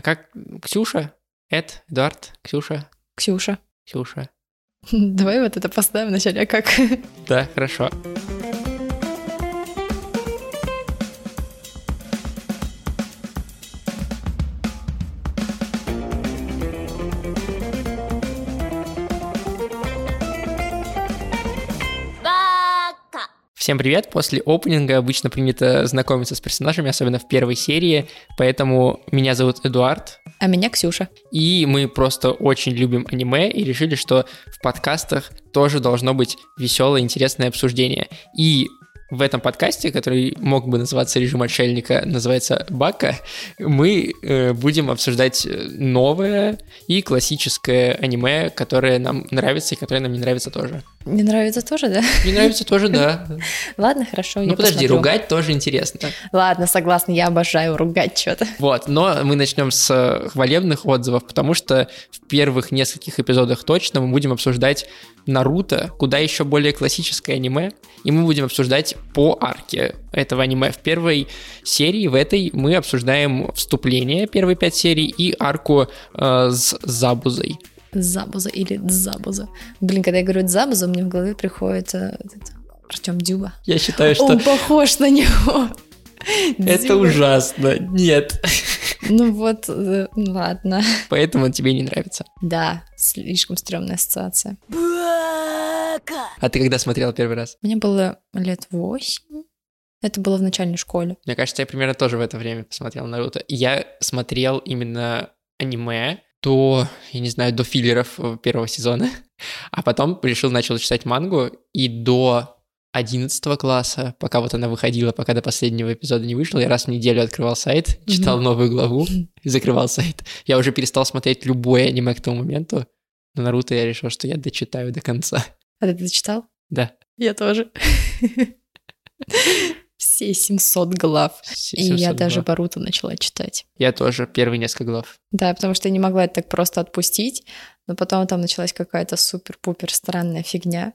А как Ксюша? Эд, Эдуард, Ксюша, Ксюша. Ксюша. Давай вот это поставим вначале, а как? Да, хорошо. Всем привет! После опенинга обычно принято знакомиться с персонажами, особенно в первой серии, поэтому меня зовут Эдуард, А меня Ксюша. и мы просто очень любим аниме и решили, что в подкастах тоже должно быть веселое, интересное обсуждение. И в этом подкасте, который мог бы называться «Режим отшельника», называется «Бака», мы э, будем обсуждать новое и классическое аниме, которое нам нравится и которое нам не нравится тоже. Не нравится тоже, да? Не нравится тоже, да. Ладно, хорошо. Ну подожди, посмотрю. ругать тоже интересно. Ладно, согласна, я обожаю ругать что-то. Вот, но мы начнем с э, хвалебных отзывов, потому что в первых нескольких эпизодах точно мы будем обсуждать Наруто, куда еще более классическое аниме, и мы будем обсуждать по арке этого аниме. В первой серии, в этой, мы обсуждаем вступление первой пять серий и арку э, с Забузой. Забуза или Дзабуза. Блин, когда я говорю Дзабуза, мне в голове приходит Артем Дюба. Я считаю, что Он похож на него. это ужасно. Нет. Ну вот, э, ну ладно. Поэтому он тебе не нравится. Да, слишком стрёмная ассоциация. А ты когда смотрела первый раз? Мне было лет восемь. Это было в начальной школе. Мне кажется, я примерно тоже в это время посмотрел Наруто. Я смотрел именно аниме до, я не знаю, до филлеров э, первого сезона, а потом решил, начал читать мангу, и до 11 класса, пока вот она выходила, пока до последнего эпизода не вышла, я раз в неделю открывал сайт, читал Мгм. новую главу и закрывал сайт. Я уже перестал смотреть любое аниме к тому моменту, но Наруто я решил, что я дочитаю до конца. А ты дочитал? Да. Я тоже. Все 700 глав. С- И я 700 даже глав. Баруто начала читать. Я тоже, первые несколько глав. Да, потому что я не могла это так просто отпустить, но потом там началась какая-то супер-пупер странная фигня.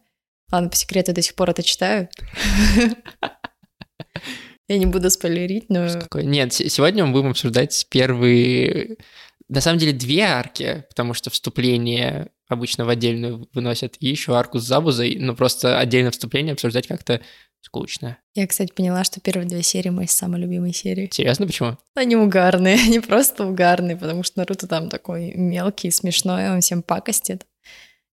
Ладно, по секрету до сих пор это читаю. Я не буду спойлерить, но... Нет, сегодня мы будем обсуждать первые... На самом деле две арки, потому что вступление обычно в отдельную выносят, и еще арку с Забузой, но просто отдельно вступление обсуждать как-то скучно. Я, кстати, поняла, что первые две серии мои самые любимые серии. Серьезно, почему? Они угарные, они просто угарные, потому что Наруто там такой мелкий, смешной, он всем пакостит.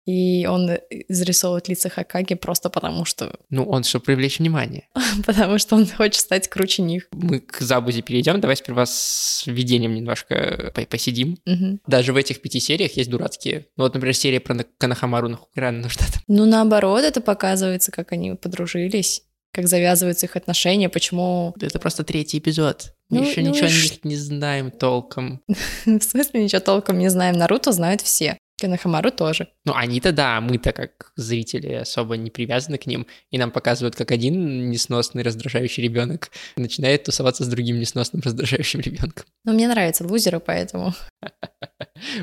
И он зарисовывает лица Хакаги просто потому, что Ну, он, чтобы привлечь внимание. потому что он хочет стать круче них. Мы к Забузе перейдем, давай сперва с введением немножко по- посидим. Мгм. Даже в этих пяти сериях есть дурацкие. Ну вот, например, серия про На- Канахамару нахуй нужна там. Ну, наоборот, это показывается, как они подружились, как завязываются их отношения, почему... Это просто третий эпизод. Мы Ну- еще ну ничего ш- не, не знаем толком. В смысле, ничего толком не знаем. Наруто знают все. Канахамару тоже. Ну, они-то да, мы-то как зрители особо не привязаны к ним, и нам показывают, как один несносный раздражающий ребенок начинает тусоваться с другим несносным раздражающим ребенком. Но мне нравятся лузеры, поэтому...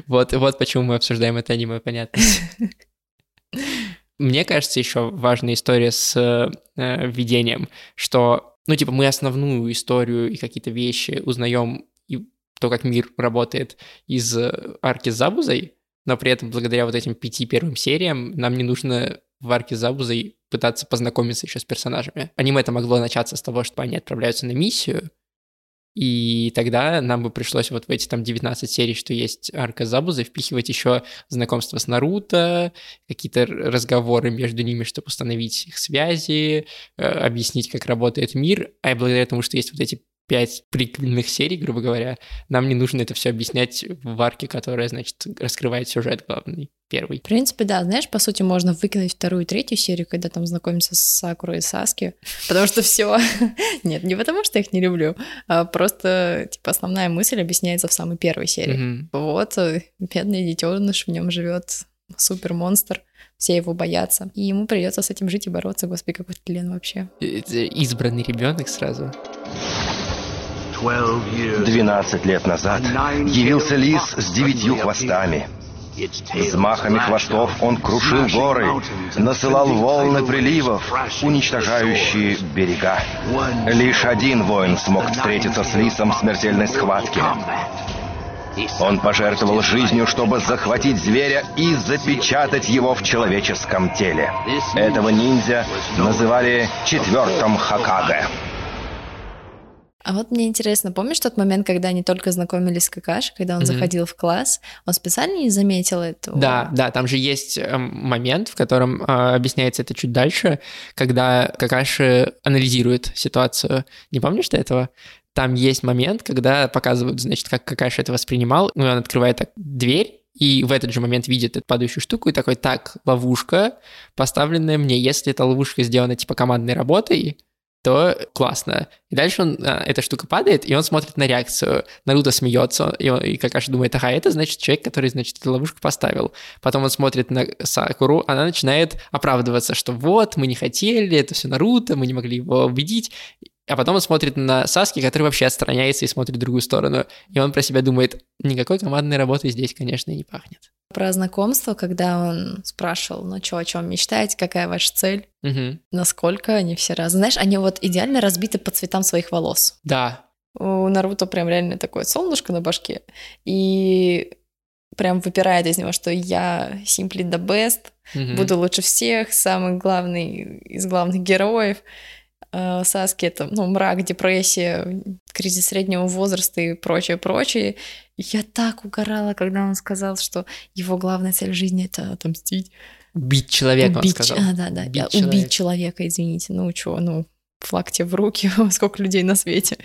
Вот, вот почему мы обсуждаем это аниме, понятно. Мне кажется, еще важная история с э, введением, что, ну, типа, мы основную историю и какие-то вещи узнаем, и то, как мир работает из э, арки с Забузой, но при этом благодаря вот этим пяти первым сериям нам не нужно в арке с Забузой пытаться познакомиться еще с персонажами. Аниме это могло начаться с того, что они отправляются на миссию, и тогда нам бы пришлось вот в эти там 19 серий, что есть арка с Забузой, впихивать еще знакомство с Наруто, какие-то разговоры между ними, чтобы установить их связи, э, объяснить, как работает мир, а благодаря тому, что есть вот эти пять приквельных серий, грубо говоря, нам не нужно это все объяснять в арке, которая, значит, раскрывает сюжет главный, первый. В принципе, да, знаешь, по сути, можно выкинуть вторую и третью серию, когда там знакомимся с Сакурой и Саски, потому что все... Нет, не потому что я их не люблю, а просто, типа, основная мысль объясняется в самой первой серии. Вот, э, бедный детеныш, в нем живет супер монстр, все его боятся, и ему придется с этим жить и бороться. Господи, какой тлен вообще. Это Избранный ребенок сразу. 12 лет назад явился лис с девятью хвостами. Взмахами хвостов он крушил горы, насылал волны приливов, уничтожающие берега. Лишь один воин смог встретиться с лисом в смертельной схватке. Он пожертвовал жизнью, чтобы захватить зверя и запечатать его в человеческом теле. Этого ниндзя называли четвертым Хакаге. А вот мне интересно, помнишь тот момент, когда они только знакомились с Какаши, когда он mm-hmm. заходил в класс, он специально не заметил этого? Да, да, там же есть э, момент, в котором э, объясняется это чуть дальше, когда Какаши анализирует ситуацию. Не помнишь ты этого? Там есть момент, когда показывают, значит, как Какаши это воспринимал, ну, он открывает так дверь, и в этот же момент видит эту падающую штуку и такой, так, ловушка, поставленная мне, если эта ловушка сделана типа командной работой, то классно. И дальше он, а, эта штука падает, и он смотрит на реакцию. Наруто смеется, и, он, и Какаши думает, ага, это значит человек, который, значит, эту ловушку поставил. Потом он смотрит на Сакуру, она начинает оправдываться, что вот, мы не хотели, это все Наруто, мы не могли его убедить. А потом он смотрит на Саски, который вообще отстраняется и смотрит в другую сторону. И он про себя думает, никакой командной работы здесь, конечно, не пахнет. Про знакомство, когда он спрашивал, ну что, о чем мечтаете, какая ваша цель, угу. насколько они все разные. Знаешь, они вот идеально разбиты по цветам своих волос. Да. У Наруто прям реально такое солнышко на башке. И прям выпирает из него, что я simply the best, угу. буду лучше всех, самый главный из главных героев. Э, Саски это ну, мрак, депрессия, кризис среднего возраста и прочее, прочее. Я так угорала, когда он сказал, что его главная цель в жизни это отомстить. Убить человека, убить, он сказал. А, да, да, убить, да, человека. убить человека, извините. Ну, что, ну, флаг тебе в руки, сколько людей на свете.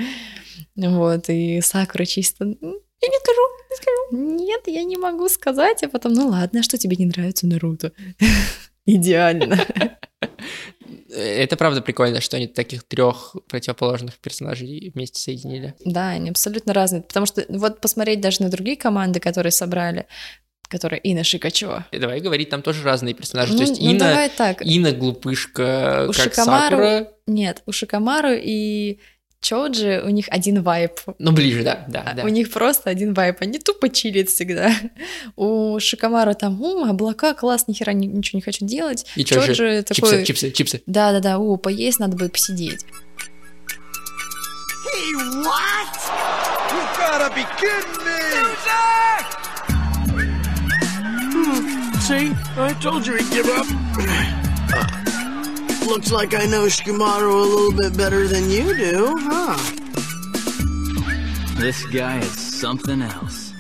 Вот, и Сакура чисто, я не скажу, не скажу. Нет, я не могу сказать, а потом, ну ладно, а что тебе не нравится Наруто? Идеально. Это правда прикольно, что они таких трех противоположных персонажей вместе соединили. Да, они абсолютно разные. Потому что вот посмотреть даже на другие команды, которые собрали, которая Ина Шикачева. Давай говорить, там тоже разные персонажи. Ну, То есть ну, Ина, давай так. Ина глупышка, у как Шикамару, Сакура. Нет, у Шикамару и Чоджи, у них один вайп. Ну, ближе, да, да, да. У них просто один вайп, они тупо чилят всегда. У Шикамара там, ум, облака, класс, нихера ничего не хочу делать. И Чоджи, Чоджи такой... Чипсы, чипсы, чипсы. Да-да-да, о, поесть надо будет посидеть. Hey, what? You gotta be kidding me! Hmm, see, I told you he'd give up. Looks like I know Shikamaru a little bit better than you do, huh? This guy is something else.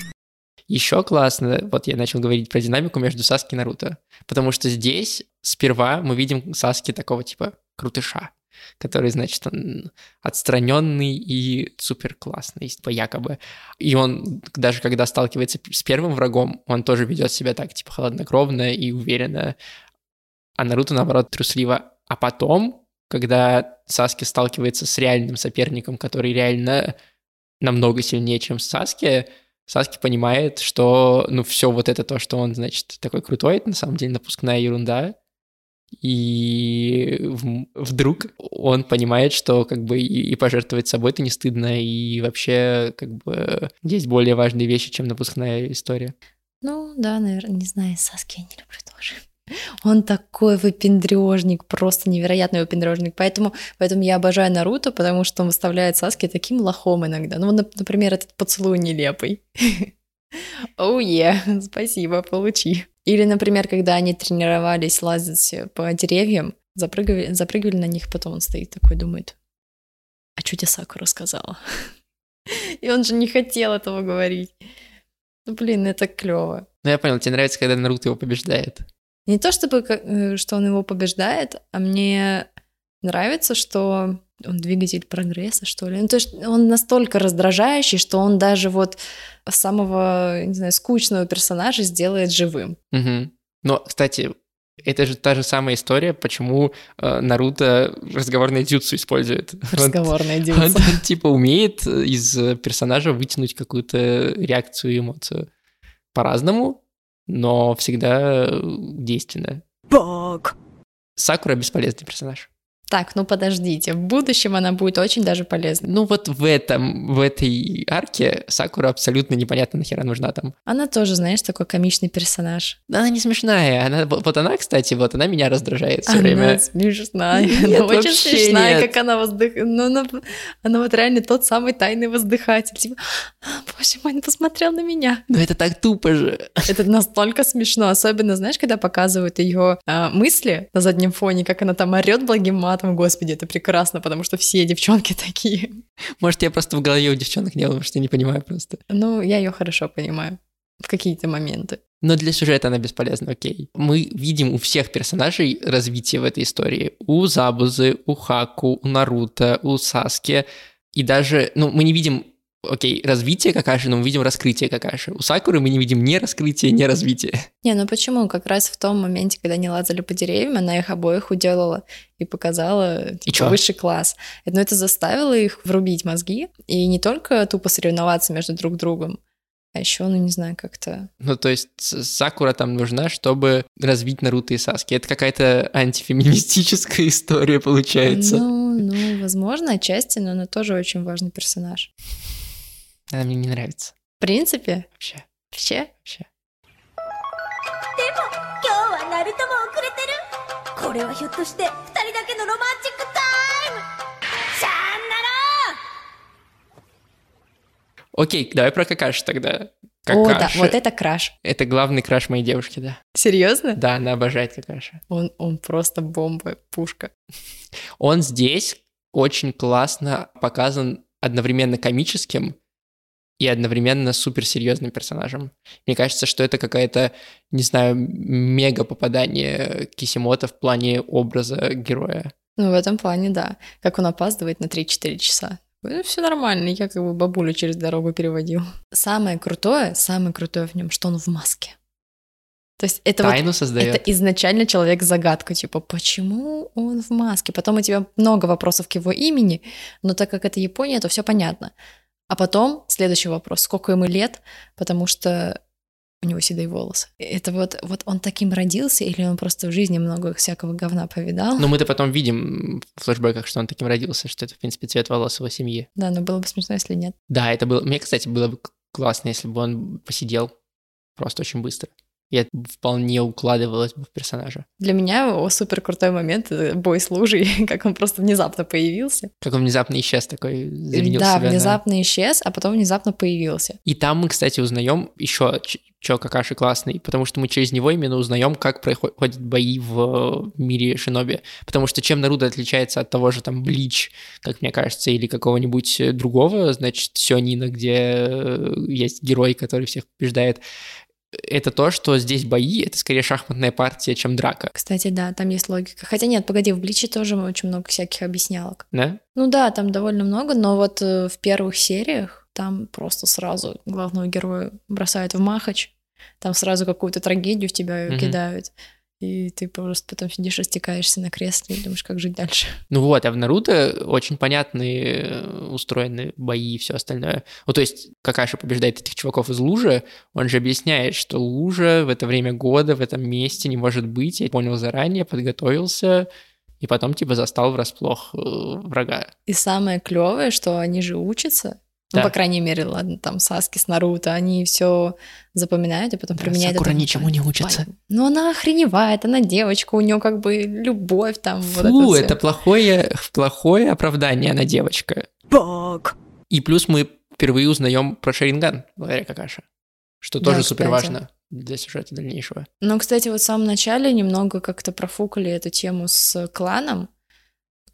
Еще классно, вот я начал говорить про динамику между Саски и Наруто, потому что здесь сперва мы видим Саски такого типа крутыша, который, значит, он отстраненный и супер классный, типа якобы. И он, даже когда сталкивается с первым врагом, он тоже ведет себя так, типа, холоднокровно и уверенно. А Наруто, наоборот, трусливо а потом, когда Саски сталкивается с реальным соперником, который реально намного сильнее, чем Саски, Саски понимает, что, ну, все вот это то, что он, значит, такой крутой, это на самом деле напускная ерунда. И вдруг он понимает, что как бы и, пожертвовать собой это не стыдно, и вообще как бы есть более важные вещи, чем напускная история. Ну да, наверное, не знаю, Саски я не люблю тоже. Он такой выпендрежник, просто невероятный выпендрежник. Поэтому, поэтому я обожаю Наруто, потому что он выставляет Саски таким лохом иногда. Ну, например, этот поцелуй нелепый. Оу, oh yeah, спасибо, получи. Или, например, когда они тренировались лазить по деревьям, запрыгивали, запрыгивали на них, потом он стоит такой, думает, а что тебе Сакура сказала? И он же не хотел этого говорить. Ну, блин, это клево. Ну, я понял, тебе нравится, когда Наруто его побеждает. Не то чтобы, э, что он его побеждает, а мне нравится, что он двигатель прогресса, что ли. Ну, то есть он настолько раздражающий, что он даже вот самого, не знаю, скучного персонажа сделает живым. Угу. Но, кстати, это же та же самая история, почему э, Наруто разговорное дюцу использует. Разговорное дюцу. Он, он, он типа умеет из персонажа вытянуть какую-то реакцию и эмоцию. По-разному, но всегда действенная. Бог! Сакура бесполезный персонаж. Так, ну подождите, в будущем она будет очень даже полезна. Ну вот в этом, в этой арке Сакура абсолютно непонятно нахера нужна там. Она тоже, знаешь, такой комичный персонаж. Она не смешная. Она, вот, она, кстати, вот она меня раздражает все она время. смешная. Нет, она очень смешная, нет. как она воздыхает. Ну, она, она вот реально тот самый тайный воздыхатель. Типа, «А, боже мой, он посмотрел на меня. Но это так тупо же. Это настолько смешно. Особенно, знаешь, когда показывают ее а, мысли на заднем фоне, как она там орет благим матом. Господи, это прекрасно, потому что все девчонки такие. Может, я просто в голове у девчонок не было, я не понимаю просто. Ну, я ее хорошо понимаю в какие-то моменты. Но для сюжета она бесполезна, окей. Мы видим у всех персонажей развитие в этой истории. У Забузы, у Хаку, у Наруто, у Саски. И даже, ну, мы не видим, окей, развитие Какаши, но мы видим раскрытие Какаши. У Сакуры мы не видим ни раскрытия, ни развития. Не, ну почему? Как раз в том моменте, когда они лазали по деревьям, она их обоих уделала и показала типа, чё? высший класс. Но это заставило их врубить мозги и не только тупо соревноваться между друг другом, а еще, ну не знаю, как-то... Ну, то есть Сакура там нужна, чтобы развить Наруто и Саски. Это какая-то антифеминистическая история получается. Ну, ну, возможно, отчасти, но она тоже очень важный персонаж. Она мне не нравится. В принципе, Вообще, вообще, вообще. 今日はナルトも遅れてるこれはひょっとして二人だけのロマンチックタイムさあなら Окей, давай про Какаши тогда. О, да, Какаши. вот это краш. Это главный краш моей девушки, да. Серьезно? Да, она обожает Какаши. Он, он просто бомба, пушка. Он здесь очень классно показан одновременно комическим и одновременно суперсерьезным персонажем. Мне кажется, что это какая-то, не знаю, мега попадание Кисимото в плане образа героя. Ну, в этом плане, да. Как он опаздывает на 3-4 часа. все нормально, я как бы бабулю через дорогу переводил. Самое крутое, самое крутое в нем, что он в маске. То есть это вот Тайну создает. Это изначально человек-загадка, типа, почему он в маске? Потом у тебя много вопросов к его имени, но так как это Япония, то все понятно. А потом следующий вопрос, сколько ему лет, потому что у него седые волосы. Это вот, вот он таким родился, или он просто в жизни много всякого говна повидал? Но мы-то потом видим в флешбеках, что он таким родился, что это, в принципе, цвет волос его семьи. Да, но было бы смешно, если нет. Да, это было... Мне, кстати, было бы классно, если бы он посидел просто очень быстро. И это вполне укладывалось бы в персонажа. Для меня супер крутой момент бой с лужей, как он просто внезапно появился. Как он внезапно исчез такой, заменил да, себя на- внезапно исчез, а потом внезапно появился. И там мы, кстати, узнаем еще, что Какаши классный, потому что мы через него именно узнаем, как проходят бои в мире Шиноби. Потому что чем Наруто отличается от того же там Блич, как мне кажется, или какого-нибудь другого, значит, Сёнина, где э, есть герой, который всех побеждает, это то, что здесь бои, это скорее шахматная партия, чем драка. Кстати, да, там есть логика. Хотя нет, погоди, в Бличе тоже очень много всяких объяснялок. Да? Ну да, там довольно много, но вот э, в первых сериях там просто сразу главного героя бросают в махач, там сразу какую-то трагедию в тебя Мгм. кидают, и ты просто потом сидишь, растекаешься на кресле и думаешь, как жить дальше. Ну вот, а в Наруто очень понятные э, устроены бои и все остальное. Ну то есть Какаши побеждает этих чуваков из лужи, он же объясняет, что лужа в это время года, в этом месте не может быть. Я понял заранее, подготовился, и потом типа застал врасплох э, врага. И самое клевое, что они же учатся, ну, Да. по крайней мере, ладно, там Саски с Наруто, они все запоминают и потом Да, применяют Сакура это ничему не учится. Ну, она охреневает, она девочка, у нее как бы любовь там. вот Фу, это это всё. плохое, плохое оправдание на девочка. Бог. И плюс мы впервые узнаем про Шаринган благодаря Какаши, что Да, тоже кстати. супер важно для сюжета дальнейшего. Ну, кстати, вот в самом начале немного как-то профукали эту тему с кланом.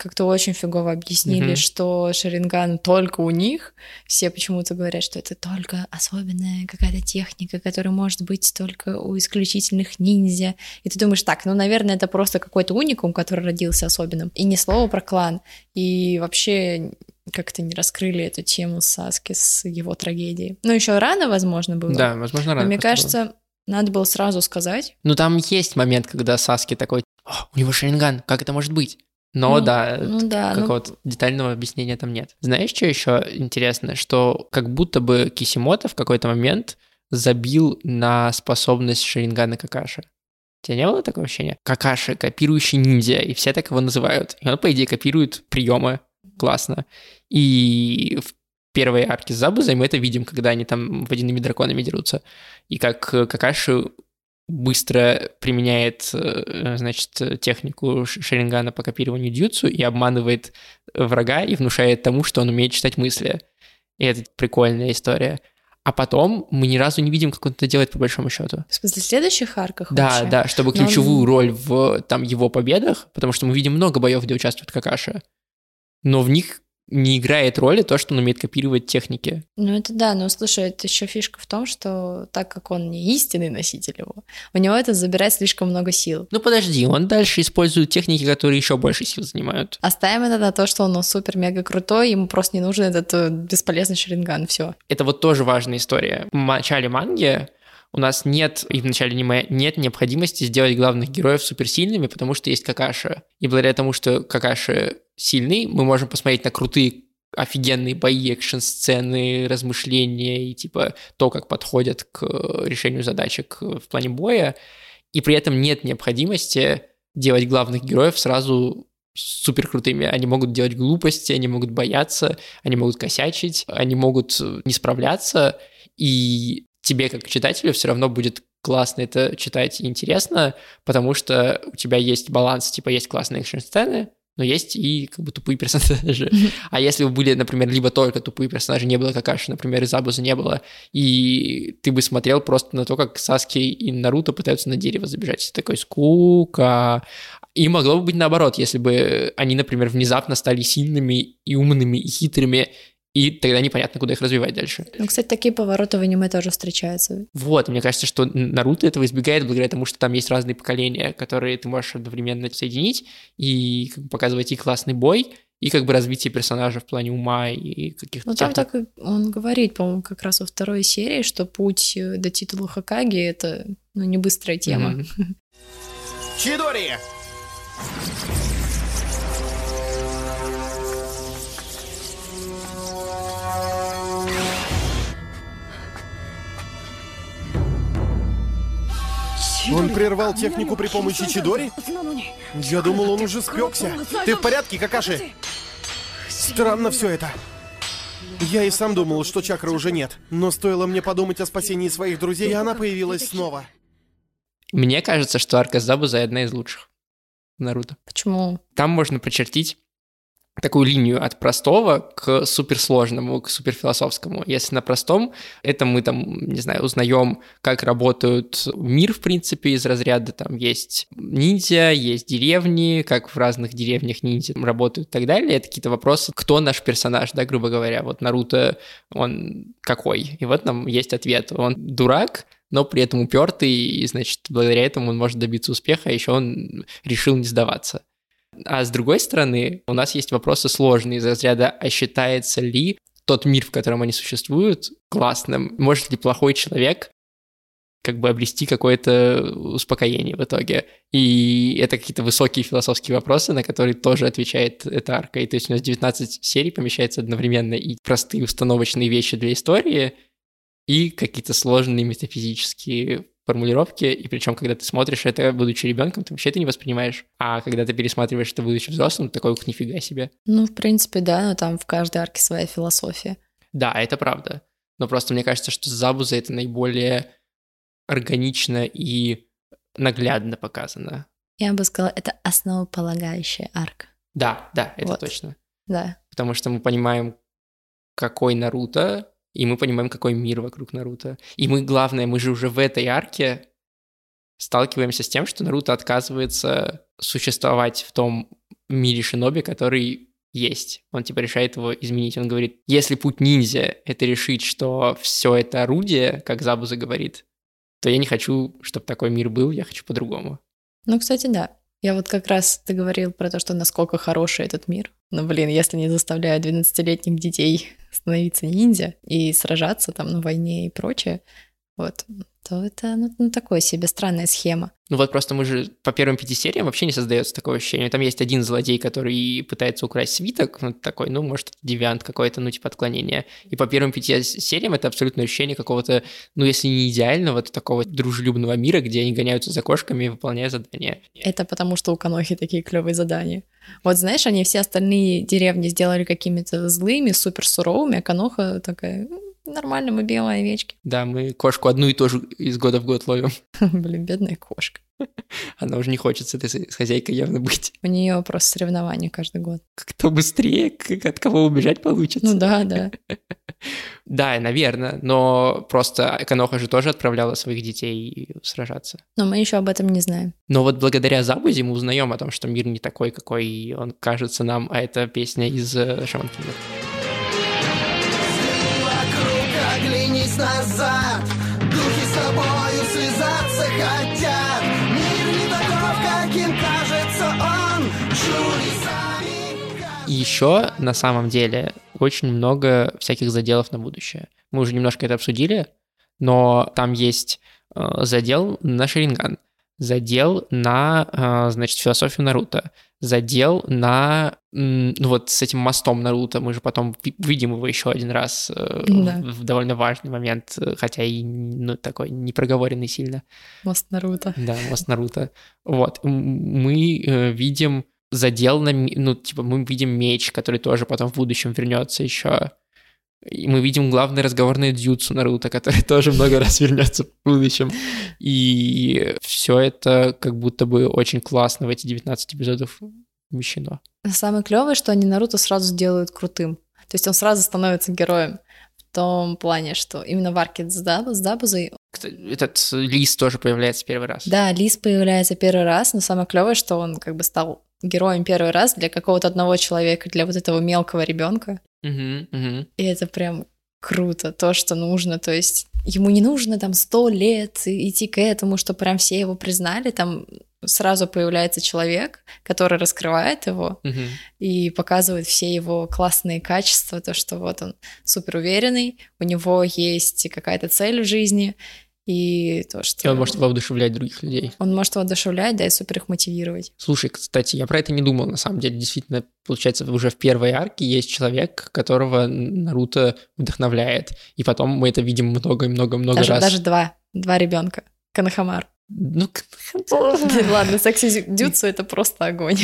Как-то очень фигово объяснили, Мгм. что Шаринган только у них. Все почему-то говорят, что это только особенная какая-то техника, которая может быть только у исключительных ниндзя. И ты думаешь, так, ну, наверное, это просто какой-то уникум, который родился особенным. И ни слова про клан. И вообще как-то не раскрыли эту тему Саски с его трагедией. Ну, еще рано, возможно, было. Да, возможно, рано. Но мне просто было. кажется, надо было сразу сказать. Ну, там есть момент, когда Саски такой, «О, у него Шаринган, как это может быть? Но Ну, да, ну да, ну- какого-то детального объяснения там нет. Знаешь, что еще интересно? Что как будто бы Кисимото в какой-то момент забил на способность Шарингана Какаши. У тебя не было такого ощущения? Какаши, копирующий ниндзя, и все так его называют. И он, по идее, копирует приемы. Классно. И в первой арке с Забузой мы это видим, когда они там водяными драконами дерутся. И как Какаши быстро применяет, э, значит, технику Шерингана по копированию дьюцу и обманывает врага и внушает тому, что он умеет читать мысли. И это прикольная история. А потом мы ни разу не видим, как он это делает по большому счету. В смысле, в следующих арках Да, вообще? да, чтобы Но ключевую роль в там его победах, потому что мы видим много боев, где участвует Какаши, но в них не играет роли то, что он умеет копировать техники. Ну это да, но слушай, это еще фишка в том, что так как он не истинный носитель его, у него это забирает слишком много сил. Ну подожди, он дальше использует техники, которые еще больше сил занимают. Оставим это на то, что он супер-мега крутой, ему просто не нужен этот э, бесполезный шеринган, все. Это вот тоже важная история. В начале манги у нас нет, и в начале аниме нет необходимости сделать главных героев суперсильными, потому что есть Какаши. И благодаря тому, что Какаши сильный, мы можем посмотреть на крутые офигенные бои, экшн-сцены, размышления и типа то, как подходят к решению задачек в плане боя, и при этом нет необходимости делать главных героев сразу супер крутыми. Они могут делать глупости, они могут бояться, они могут косячить, они могут не справляться, и тебе как читателю все равно будет классно это читать и интересно, потому что у тебя есть баланс, типа есть классные экшн-сцены, но есть и как бы тупые персонажи. А если бы были, например, либо только тупые персонажи, не было Какаши, например, и Забуза не было, и ты бы смотрел просто на то, как Саски и Наруто пытаются на дерево забежать. Ты такой, скука. И могло бы быть наоборот, если бы они, например, внезапно стали сильными и умными и хитрыми, и тогда непонятно, куда их развивать дальше. Ну, кстати, такие повороты в аниме тоже встречаются. Вот, мне кажется, что Наруто этого избегает благодаря тому, что там есть разные поколения, которые ты можешь одновременно соединить и как бы, показывать и классный бой, и как бы развитие персонажа в плане ума и каких-то... Ну, там так он говорит, по-моему, как раз во второй серии, что путь э, до титула Хакаги — это ну, не быстрая тема. Чидори! Он прервал технику при помощи Чидори? Я думал, он уже спекся. Ты в порядке, Какаши? Странно все это. Я и сам думал, что чакры уже нет. Но стоило мне подумать о спасении своих друзей, и она появилась снова. Мне кажется, что арка Забуза одна из лучших Наруто. Почему? Там можно прочертить такую линию от простого к суперсложному, к суперфилософскому. Если на простом, это мы там, не знаю, узнаем, как работают мир, в принципе, из разряда там есть ниндзя, есть деревни, как в разных деревнях ниндзя работают и так далее. Это какие-то вопросы, кто наш персонаж, да, грубо говоря. Вот Наруто, он какой? И вот нам есть ответ. Он дурак, но при этом упертый, и, значит, благодаря этому он может добиться успеха, а еще он решил не сдаваться. А с другой стороны, у нас есть вопросы сложные из разряда, а считается ли тот мир, в котором они существуют, классным? Может ли плохой человек как бы обрести какое-то успокоение в итоге? И это какие-то высокие философские вопросы, на которые тоже отвечает эта арка. И то есть у нас 19 серий помещается одновременно и простые установочные вещи для истории, и какие-то сложные метафизические формулировки, и причем, когда ты смотришь это, будучи ребенком, ты вообще это не воспринимаешь. А когда ты пересматриваешь это, будучи взрослым, ты такой, ух, нифига себе. Ну, в принципе, да, но там в каждой арке своя философия. Да, это правда. Но просто мне кажется, что Забуза это наиболее органично и наглядно показано. Я бы сказала, это основополагающая арка. Да, да, это Вот. точно. Да. Потому что мы понимаем, какой Наруто, и мы понимаем, какой мир вокруг Наруто. И мы, главное, мы же уже в этой арке сталкиваемся с тем, что Наруто отказывается существовать в том мире Шиноби, который есть. Он типа решает его изменить. Он говорит, если путь ниндзя — это решить, что все это орудие, как Забуза говорит, то я не хочу, чтобы такой мир был, я хочу по-другому. Ну, кстати, да. Я вот как раз ты говорил про то, что насколько хороший этот мир. Ну, блин, если не заставляют 12-летних детей становиться ниндзя и сражаться там на войне и прочее, вот, то это ну, ну, такое себе странная схема. Ну вот просто мы же по первым пяти сериям вообще не создается такое ощущение. Там есть один злодей, который пытается украсть свиток, ну такой, ну может девиант какой-то, ну типа отклонение. И по первым пяти сериям это абсолютно ощущение какого-то, ну если не идеального, то такого дружелюбного мира, где они гоняются за кошками, выполняя задания. Это потому, что у Канохи такие клевые задания. Вот знаешь, они все остальные деревни сделали какими-то злыми, супер суровыми, а Каноха такая, Нормально, мы белые овечки. Да, мы кошку одну и ту же из года в год ловим. Блин, бедная кошка. Она уже не хочет с этой хозяйкой явно быть. У нее просто соревнования каждый год. Кто быстрее, от кого убежать получится. Ну да, да. Да, наверное, но просто Эконоха же тоже отправляла своих детей сражаться. Но мы еще об этом не знаем. Но вот благодаря Забузе мы узнаем о том, что мир не такой, какой он кажется нам, а это песня из э, назад. Духи с тобою связаться хотят. Мир не таков, каким кажется он. Чудесами И еще, на самом деле, очень много всяких заделов на будущее. Мы уже немножко это обсудили, но там есть э, задел на Шеринган, задел на, э, значит, философию Наруто, задел на ну вот с этим мостом Наруто, мы же потом видим его еще один раз э, да. в довольно важный момент, э, хотя и ну, такой непроговоренный сильно. Мост Наруто. Да, мост Наруто. Вот, мы э, видим задел на, ну, типа, мы видим меч, который тоже потом в будущем вернется еще. И мы видим главный разговорный дьюцу Наруто, который тоже много раз вернется в будущем. И все это как будто бы очень классно в эти 19 эпизодов вмещено. Самое клевое, что они Наруто сразу делают крутым. То есть он сразу становится героем. В том плане, что именно в арке с, Даб, с Дабузой... Этот Лис тоже появляется первый раз. Да, Лис появляется первый раз, но самое клевое, что он как бы стал героем первый раз для какого-то одного человека, для вот этого мелкого ребенка. Угу. И это прям круто, то, что нужно, то есть ему не нужно там сто лет идти к этому, что прям все его признали, там сразу появляется человек, который раскрывает его угу. и показывает все его классные качества, то, что вот он супер уверенный, у него есть какая-то цель в жизни, и то, что... И он может воодушевлять других людей. Он может воодушевлять, да, и супер их мотивировать. Слушай, кстати, я про это не думал, на самом деле, действительно, получается, уже в первой арке есть человек, которого Наруто вдохновляет, и потом мы это видим много-много-много даже, раз. Даже два, два ребенка. Канахамар. Ну, ладно, секси дюцу это просто огонь.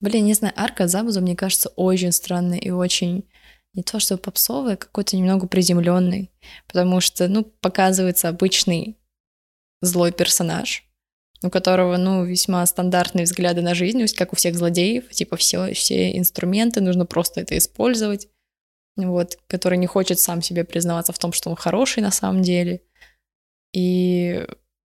Блин, не знаю, арка Забуза, мне кажется, очень странная и очень не то что попсовый, а какой-то немного приземленный, потому что, ну, показывается обычный злой персонаж, у которого, ну, весьма стандартные взгляды на жизнь, как у всех злодеев, типа все, все инструменты, нужно просто это использовать, вот, который не хочет сам себе признаваться в том, что он хороший на самом деле. И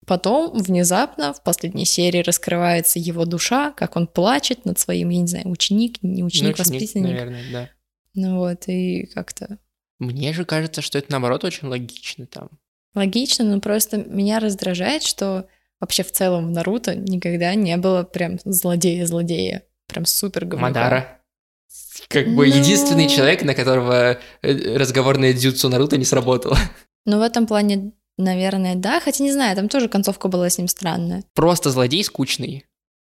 потом внезапно в последней серии раскрывается его душа, как он плачет над своим, я не знаю, ученик, не ученик, ну, ученик воспитанник. Наверное, да. Ну вот, и как-то... Мне же кажется, что это, наоборот, очень логично там. Логично, но просто меня раздражает, что вообще в целом в Наруто никогда не было прям злодея-злодея. Прям супер говнюка. Мадара. Как бы но... Ну. единственный человек, на которого э, разговорное дзюцу Наруто не сработало. Ну, в этом плане, наверное, да. Хотя не знаю, там тоже концовка была с ним странная. Просто злодей скучный.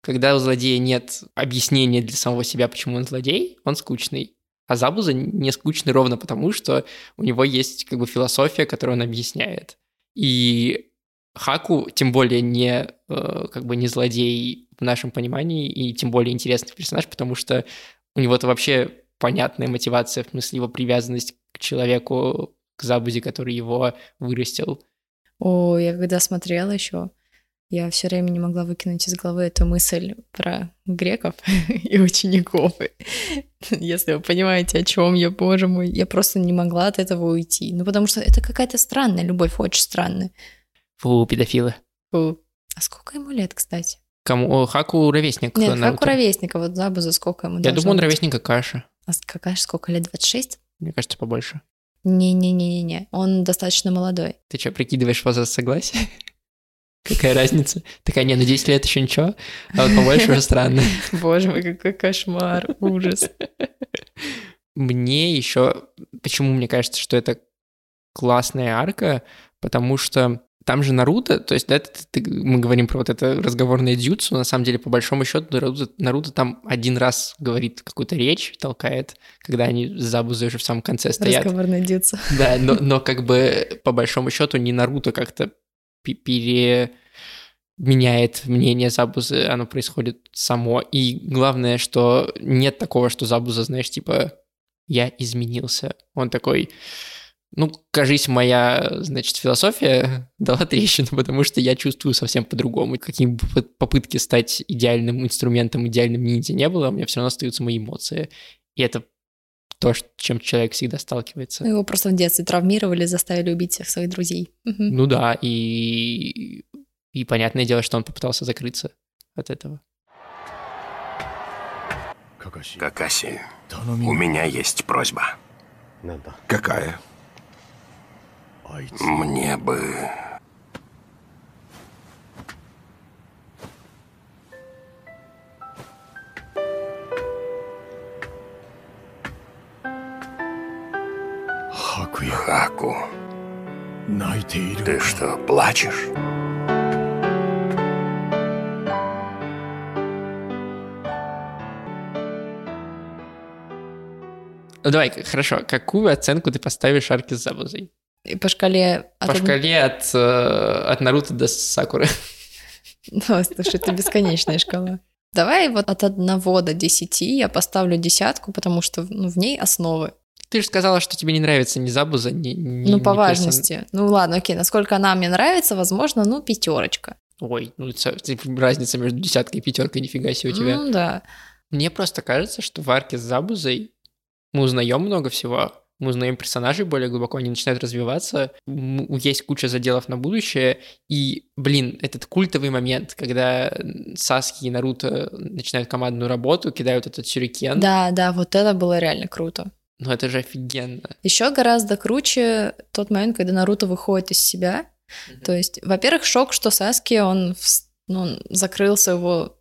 Когда у злодея нет объяснения для самого себя, почему он злодей, он скучный. А Забуза не скучный ровно потому, что у него есть как бы философия, которую он объясняет. И Хаку тем более не э, как бы не злодей в нашем понимании и тем более интересный персонаж, потому что у него-то вообще понятная мотивация, в смысле его привязанность к человеку, к Забузе, который его вырастил. О, я когда смотрела еще, я все время не могла выкинуть из головы эту мысль про греков и учеников. Если вы понимаете, о чем я, боже мой, я просто не могла от этого уйти. Ну, потому что это какая-то странная любовь, очень странная. Фу, педофилы. Фу. А сколько ему лет, кстати? Кому? Хаку ровесник. Нет, Наруто. Хаку ровесник, а вот Забу за сколько ему Я думаю, он ровесник Акаши. А Какаши сколько лет? 26? Мне кажется, побольше. Не-не-не-не, он достаточно молодой. Ты что, прикидываешь возраст согласия? Какая разница? Такая, не, ну 10 лет еще ничего, а вот побольше уже странно. Боже мой, какой кошмар, ужас. Мне еще... Почему мне кажется, что это классная арка? Потому что там же Наруто, то есть, да, ты- ты- мы говорим про вот это разговорное дзюцу, на самом деле, по большому счету, Наруто, Наруто там один раз говорит какую-то речь, толкает, когда они с Забузой уже в самом конце стоят. Разговорный дюца. Да, но, но как бы по большому счету не Наруто как-то пе- переменяет мнение Забузы, оно происходит само. И главное, что нет такого, что Забуза, знаешь, типа, я изменился. Он такой, ну, кажись, моя, значит, философия дала трещину, потому что я чувствую совсем по-другому. Какие бы поп- попытки стать идеальным инструментом, идеальным ниндзя не было, у меня все равно остаются мои эмоции. И это то, с чем человек всегда сталкивается. Его просто в детстве травмировали, заставили убить всех своих друзей. Ну да, и, и понятное дело, что он попытался закрыться от этого. Какаси, у меня есть просьба. Какая? Мне бы... Хаку, ты что, плачешь? Ну давай, хорошо, какую оценку ты поставишь арке с Забузой? И по шкале... от По шкале от, э, от Наруто до Сакуры. Ну, слушай, это бесконечная шкала. Давай вот от 1 до 10 я поставлю десятку, потому что ну, в ней основы. Ты же сказала, что тебе не нравится ни Забуза, ни... ни- Ну, ни по персон- важности. Ну, ладно, окей, насколько она мне нравится, возможно, ну, пятерочка. Ой, ну это разница между десяткой и пятеркой, нифига себе у тебя. Ну, да. Мне просто кажется, что в арке с Забузой мы узнаем много всего. Мы узнаем персонажей более глубоко, они начинают развиваться. Есть куча заделов на будущее. И, блин, этот культовый момент, когда Саски и Наруто начинают командную работу, кидают этот сюрикен. Да, да, вот это было реально круто. Ну это же офигенно. Еще гораздо круче тот момент, когда Наруто выходит из себя. То есть, во-первых, шок, что Саски, он ну, он закрыл своего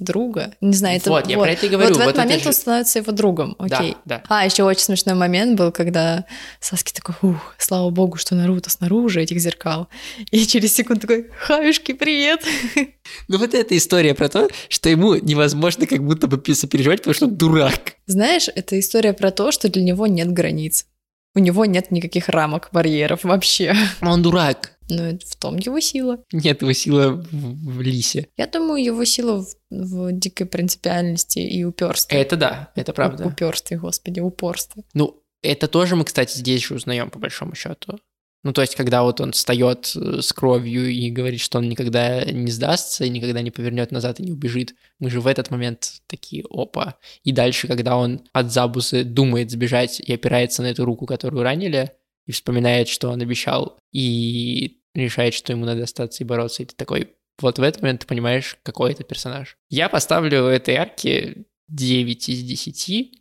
друга. Не знаю, это вот, я про это и говорю. Вот в этот это момент же- он становится его другом, Да, окей. да. А, еще очень смешной момент был, когда Саски такой, ух, слава богу, что Наруто снаружи этих зеркал. И через секунду такой, хаюшки, привет. Ну вот эта история про то, что ему невозможно как будто бы сопереживать, потому что он дурак. Знаешь, это история про то, что для него нет границ. У него нет никаких рамок, барьеров вообще. Он дурак. Это в том его сила. Нет его силы в, в лисе. Я думаю, его сила в, в дикой принципиальности и уперстве. Это да, это правда. Уперстве, господи, упорстве. Ну, это тоже мы, кстати, здесь же узнаем, по большому счету. Ну, то есть, когда вот он встает э, с кровью и говорит, что он никогда не сдастся и никогда не повернет назад и не убежит, мы же в этот момент такие, опа. И дальше, когда он от Забусы думает сбежать и опирается на эту руку, которую ранили, и вспоминает, что он обещал, и решает, что ему надо остаться и бороться, и ты такой, вот в этот момент ты понимаешь, какой это персонаж. Я поставлю этой арке 9 из 10,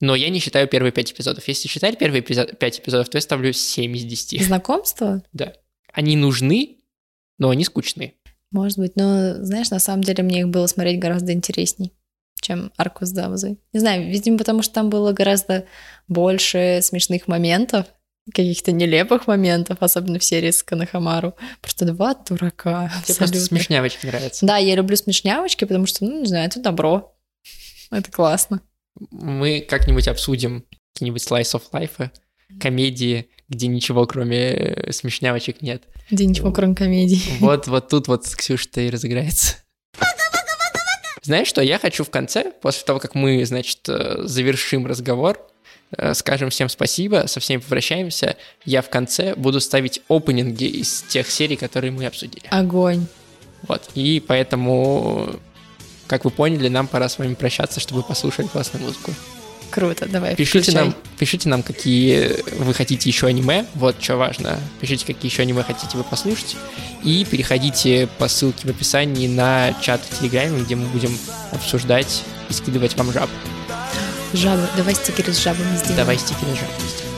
но я не считаю первые 5 эпизодов. Если считать первые 5 эпизодов, то я ставлю 7 из 10. Знакомство? Да. Они нужны, но они скучны. Может быть, но, знаешь, на самом деле мне их было смотреть гораздо интересней, чем Арку с Дамзой. Не знаю, видимо, потому что там было гораздо больше смешных моментов, каких-то нелепых моментов, особенно в серии с Канахамару. Просто два дурака. Тебе просто смешнявочки нравятся. Да, я люблю смешнявочки, потому что, ну, не знаю, это добро. Это классно. Мы как-нибудь обсудим какие-нибудь slice of life, комедии, где ничего кроме э, смешнявочек нет. Где ничего, кроме комедий. Вот, вот тут вот Ксюша-то и разыграется. Знаешь что, я хочу в конце, после того, как мы, значит, э, завершим разговор, скажем всем спасибо, со всеми попрощаемся, я в конце буду ставить опенинги из тех серий, которые мы обсудили. Огонь. Вот, и поэтому, как вы поняли, нам пора с вами прощаться, чтобы вы послушали классную музыку. Круто, давай, Пишите включай. нам, пишите нам, какие вы хотите еще аниме, вот что важно. Пишите, какие еще аниме хотите вы послушать. И переходите по ссылке в описании на чат в Телеграме, где мы будем обсуждать и скидывать вам жаб. Жабы. Давай стикеры с жабами сделаем. Давай стикеры жабы сделаем.